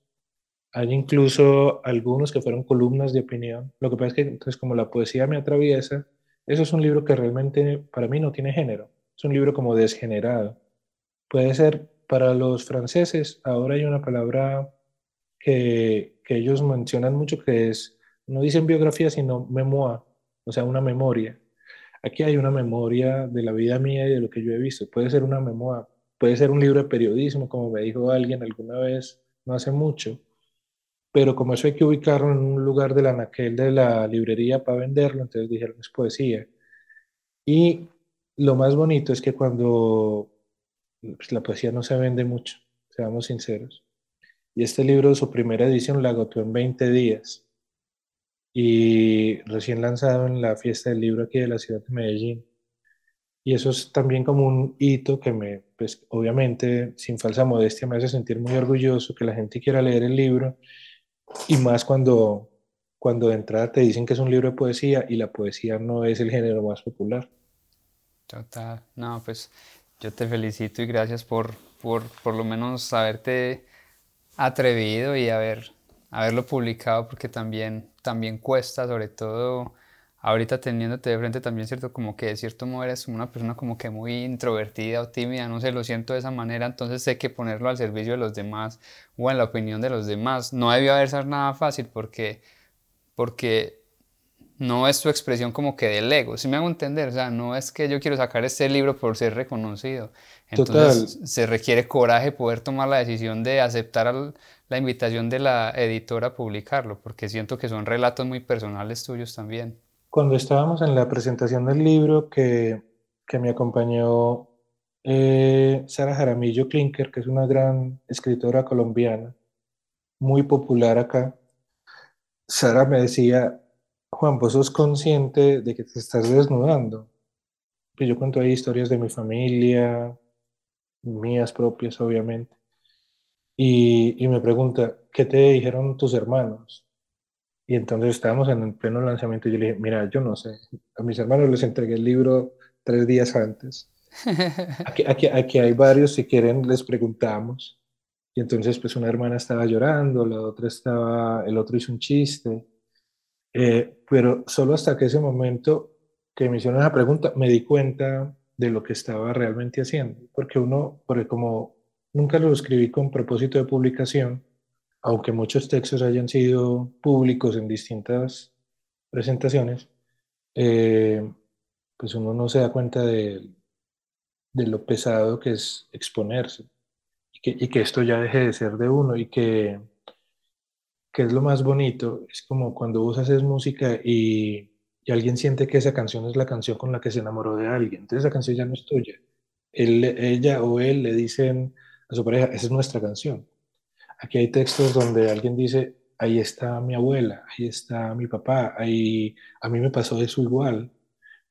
hay incluso algunos que fueron columnas de opinión. Lo que pasa es que entonces como la poesía me atraviesa, eso es un libro que realmente para mí no tiene género. Es un libro como desgenerado. Puede ser para los franceses, ahora hay una palabra que, que ellos mencionan mucho que es, no dicen biografía, sino memoir, o sea, una memoria. Aquí hay una memoria de la vida mía y de lo que yo he visto. Puede ser una memoria, puede ser un libro de periodismo, como me dijo alguien alguna vez, no hace mucho pero como eso hay que ubicarlo en un lugar de la naquel de la librería para venderlo, entonces dijeron es poesía. Y lo más bonito es que cuando pues, la poesía no se vende mucho, seamos sinceros. Y este libro, su primera edición, la agotó en 20 días. Y recién lanzado en la fiesta del libro aquí de la ciudad de Medellín. Y eso es también como un hito que me, pues obviamente, sin falsa modestia, me hace sentir muy orgulloso que la gente quiera leer el libro y más cuando, cuando de entrada te dicen que es un libro de poesía y la poesía no es el género más popular. Total. No, pues yo te felicito y gracias por, por, por lo menos haberte atrevido y haber haberlo publicado porque también, también cuesta, sobre todo ahorita teniéndote de frente también, ¿cierto? Como que de cierto modo eres una persona como que muy introvertida o tímida, no sé, lo siento de esa manera, entonces sé que ponerlo al servicio de los demás o en la opinión de los demás no debió haber ser nada fácil porque, porque no es tu expresión como que del ego, si me hago entender, o sea, no es que yo quiero sacar este libro por ser reconocido, entonces se requiere coraje poder tomar la decisión de aceptar la invitación de la editora a publicarlo, porque siento que son relatos muy personales tuyos también. Cuando estábamos en la presentación del libro que, que me acompañó eh, Sara Jaramillo Klinker, que es una gran escritora colombiana, muy popular acá, Sara me decía, Juan, vos sos consciente de que te estás desnudando. Que yo cuento ahí historias de mi familia, mías propias, obviamente. Y, y me pregunta, ¿qué te dijeron tus hermanos? Y entonces estábamos en el pleno lanzamiento y yo le dije, mira, yo no sé, a mis hermanos les entregué el libro tres días antes. Aquí, aquí, aquí hay varios, si quieren les preguntamos. Y entonces pues una hermana estaba llorando, la otra estaba, el otro hizo un chiste. Eh, pero solo hasta que ese momento que me hicieron esa pregunta me di cuenta de lo que estaba realmente haciendo. Porque uno, porque como nunca lo escribí con propósito de publicación, aunque muchos textos hayan sido públicos en distintas presentaciones, eh, pues uno no se da cuenta de, de, lo pesado que es exponerse y que, y que, esto ya deje de ser de uno y que, que es lo más bonito, es como cuando vos haces música y, y, alguien siente que esa canción es la canción con la que se enamoró de alguien, entonces esa canción ya no es tuya. Él, ella o él le dicen a su pareja, esa es nuestra canción Aquí hay textos donde alguien dice, ahí está mi abuela, ahí está mi papá, ahí a mí me pasó eso igual.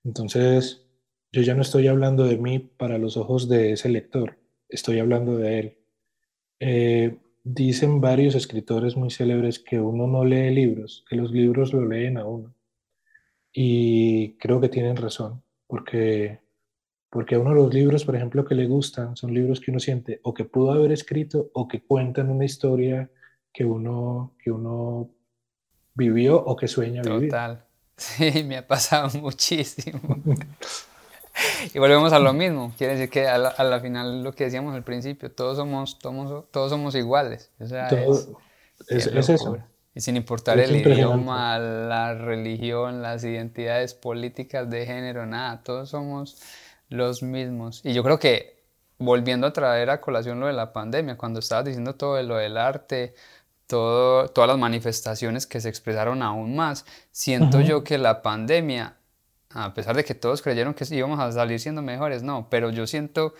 Entonces, yo ya no estoy hablando de mí para los ojos de ese lector, estoy hablando de él. Eh, dicen varios escritores muy célebres que uno no lee libros, que los libros lo leen a uno. Y creo que tienen razón, porque porque a uno de los libros, por ejemplo, que le gustan son libros que uno siente o que pudo haber escrito o que cuentan una historia que uno, que uno vivió o que sueña vivir. Total. Sí, me ha pasado muchísimo. y volvemos a lo mismo. Quiere decir que a la, final lo que decíamos al principio, todos somos, todos, todos somos iguales. O sea, es, es, eso. Y sin importar el idioma, la religión, las identidades políticas de género, nada, todos somos los mismos. Y yo creo que volviendo a traer a colación lo de la pandemia, cuando estabas diciendo todo lo del arte, todo, todas las manifestaciones que se expresaron aún más, siento yo que la pandemia, a pesar de que todos creyeron que íbamos a salir siendo mejores, no, pero yo siento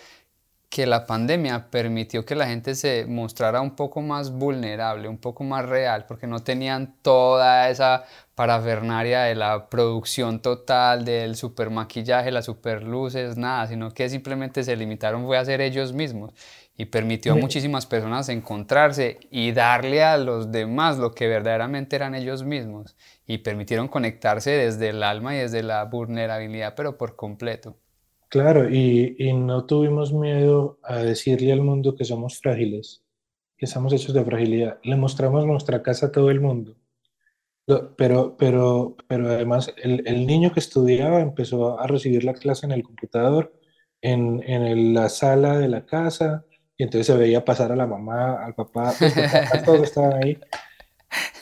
que la pandemia permitió que la gente se mostrara un poco más vulnerable, un poco más real, porque no tenían toda esa parafernaria de la producción total, del super maquillaje, las super luces, nada, sino que simplemente se limitaron fue a ser ellos mismos. Y permitió a muchísimas personas encontrarse y darle a los demás lo que verdaderamente eran ellos mismos y permitieron conectarse desde el alma y desde la vulnerabilidad, pero por completo. Claro, y, y, no tuvimos miedo a decirle al mundo que somos frágiles, que estamos hechos de fragilidad. Le mostramos nuestra casa a todo el mundo. Pero, pero, pero además, el, el niño que estudiaba empezó a recibir la clase en el computador, en, en la sala de la casa, y entonces se veía pasar a la mamá, al papá, pues, todos estaban ahí.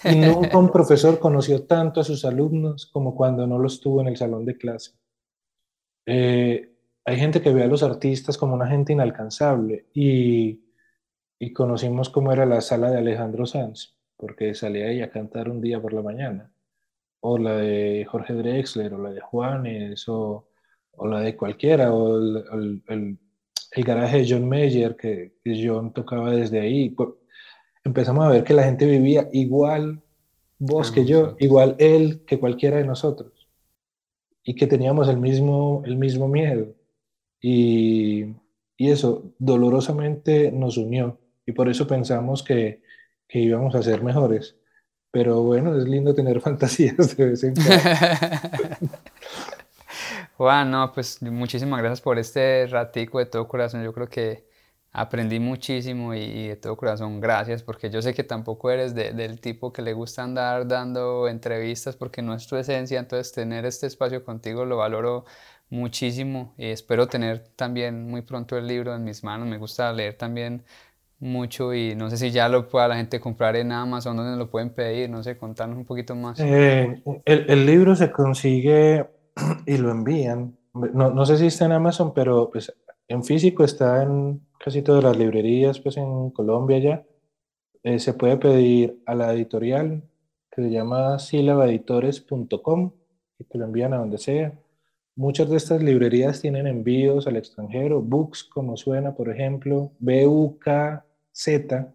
Y nunca un profesor conoció tanto a sus alumnos como cuando no los tuvo en el salón de clase. Eh, hay gente que ve a los artistas como una gente inalcanzable y, y conocimos cómo era la sala de Alejandro Sanz, porque salía ahí a cantar un día por la mañana, o la de Jorge Drexler, o la de Juanes, o, o la de cualquiera, o el, el, el, garaje de John Mayer, que, que John tocaba desde ahí. Empezamos a ver que la gente vivía igual vos que yo, igual él que cualquiera de nosotros, y que teníamos el mismo, el mismo miedo. Y, y eso dolorosamente nos unió y por eso pensamos que, que íbamos a ser mejores. Pero bueno, es lindo tener fantasías de vez en cuando. Juan, no, pues muchísimas gracias por este ratico de todo corazón. Yo creo que aprendí muchísimo y, de todo corazón gracias porque yo sé que tampoco eres del tipo que le gusta andar dando entrevistas porque no es tu esencia, entonces tener este espacio contigo lo valoro muchísimo y espero tener también muy pronto el libro en mis manos, me gusta leer también mucho y no sé si ya lo pueda la gente comprar en Amazon, donde lo pueden pedir, no sé, contarnos un poquito más. Eh, el, el, libro se consigue y lo envían, no, no sé si está en Amazon, pero pues en físico está en casi todas las librerías, pues en Colombia ya. Eh, se puede pedir a la editorial que se llama sílabaeditores.com y te lo envían a donde sea. Muchas de estas librerías tienen envíos al extranjero, Books, como suena, por ejemplo, B-U-K-Z,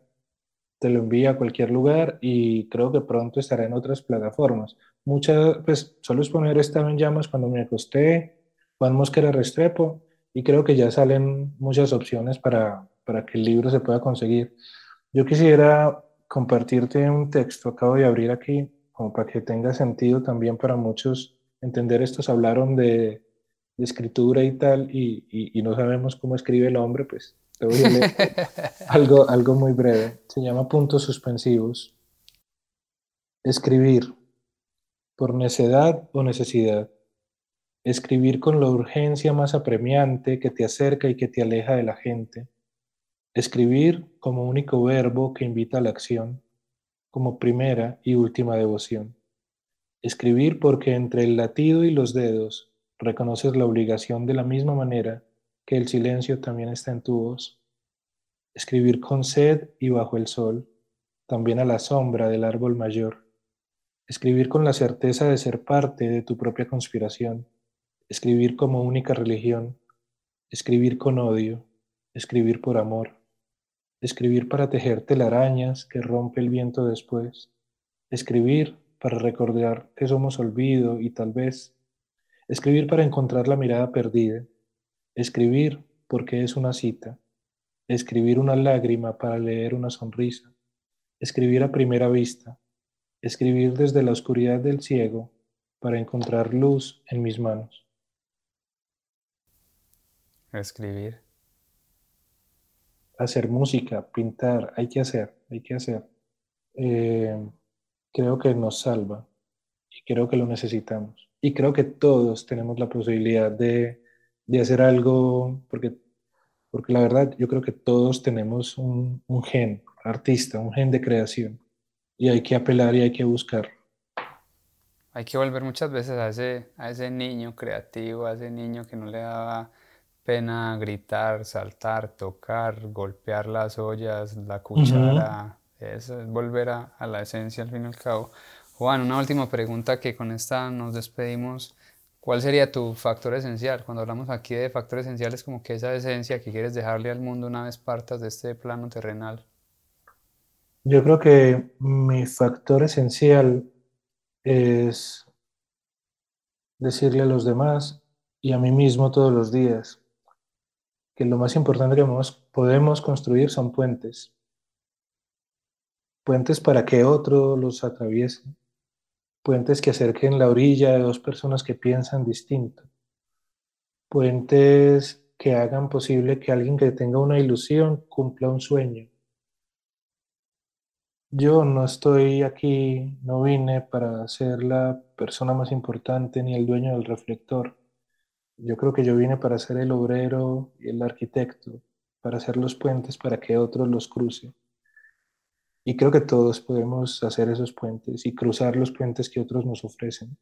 te lo envía a cualquier lugar y creo que pronto estará en otras plataformas. Muchas, pues solo es poner Estaba en llamas cuando me acosté, Juan Mosquera Restrepo, y creo que ya salen muchas opciones para, para que el libro se pueda conseguir. Yo quisiera compartirte un texto, acabo de abrir aquí, como para que tenga sentido también para muchos entender estos hablaron de, de escritura y tal, y, y, no sabemos cómo escribe el hombre, pues te voy a leer algo, algo muy breve. Se llama puntos suspensivos. Escribir por necedad o necesidad escribir con la urgencia más apremiante que te acerca y que te aleja de la gente, escribir como único verbo que invita a la acción, como primera y última devoción, escribir porque entre el latido y los dedos reconoces la obligación de la misma manera que el silencio también está en tu voz, escribir con sed y bajo el sol, también a la sombra del árbol mayor, escribir con la certeza de ser parte de tu propia conspiración, escribir como única religión, escribir con odio, escribir por amor, escribir para tejer telarañas que rompe el viento después, escribir para recordar que somos olvido y tal vez, escribir para encontrar la mirada perdida, escribir porque es una cita, escribir una lágrima para leer una sonrisa, escribir a primera vista, escribir desde la oscuridad del ciego para encontrar luz en mis manos. Escribir. Hacer música, pintar, hay que hacer, hay que hacer. Eh, creo que nos salva y creo que lo necesitamos. Y creo que todos tenemos la posibilidad de, de hacer algo, porque, porque la verdad yo creo que todos tenemos un, un gen artista, un gen de creación y hay que apelar y hay que buscar. Hay que volver muchas veces a ese, a ese niño creativo, a ese niño que no le daba pena gritar, saltar, tocar, golpear las ollas, la cuchara. Eso es volver a, la esencia al fin y al cabo. Juan, una última pregunta que con esta nos despedimos. ¿Cuál sería tu factor esencial? Cuando hablamos aquí de factores esenciales, como que esa esencia que quieres dejarle al mundo una vez partas de este plano terrenal. Yo creo que mi factor esencial es decirle a los demás y a mí mismo todos los días que lo más importante que podemos construir son puentes. Puentes para que otro los atraviese. Puentes que acerquen la orilla de dos personas que piensan distinto. Puentes que hagan posible que alguien que tenga una ilusión cumpla un sueño. Yo no estoy aquí, no vine para ser la persona más importante ni el dueño del reflector. Yo creo que yo vine para ser el obrero y el arquitecto, para hacer los puentes para que otros los crucen. Y creo que todos podemos hacer esos puentes y cruzar los puentes que otros nos ofrecen.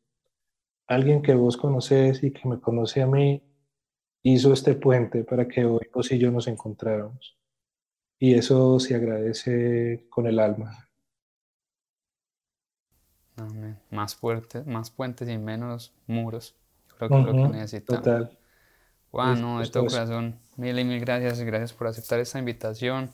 Alguien que vos conoces y que me conoce a mí hizo este puente para que hoy vos y yo nos encontráramos. Y eso se agradece con el alma. Más, fuertes, más puentes y menos muros creo que es lo que necesitamos. Total. Bueno, de todo corazón, mil y mil gracias, gracias por aceptar esta invitación.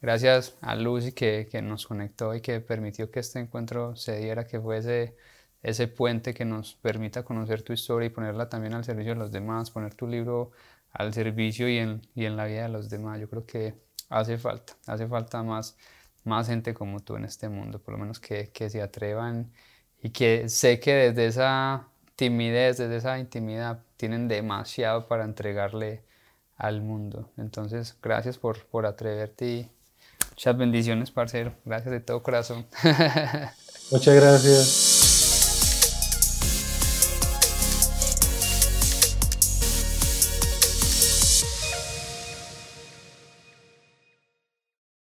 Gracias a Lucy que, que, nos conectó y que permitió que este encuentro se diera, que fuese ese puente que nos permita conocer tu historia y ponerla también al servicio de los demás, poner tu libro al servicio y en, y en la vida de los demás. Yo creo que hace falta, hace falta más, más gente como tú en este mundo, por lo menos que, que se atrevan y que sé que desde esa timidez, desde esa intimidad, tienen demasiado para entregarle al mundo. Entonces, gracias por, por atreverte y muchas bendiciones, parcero. Gracias de todo corazón. Muchas gracias.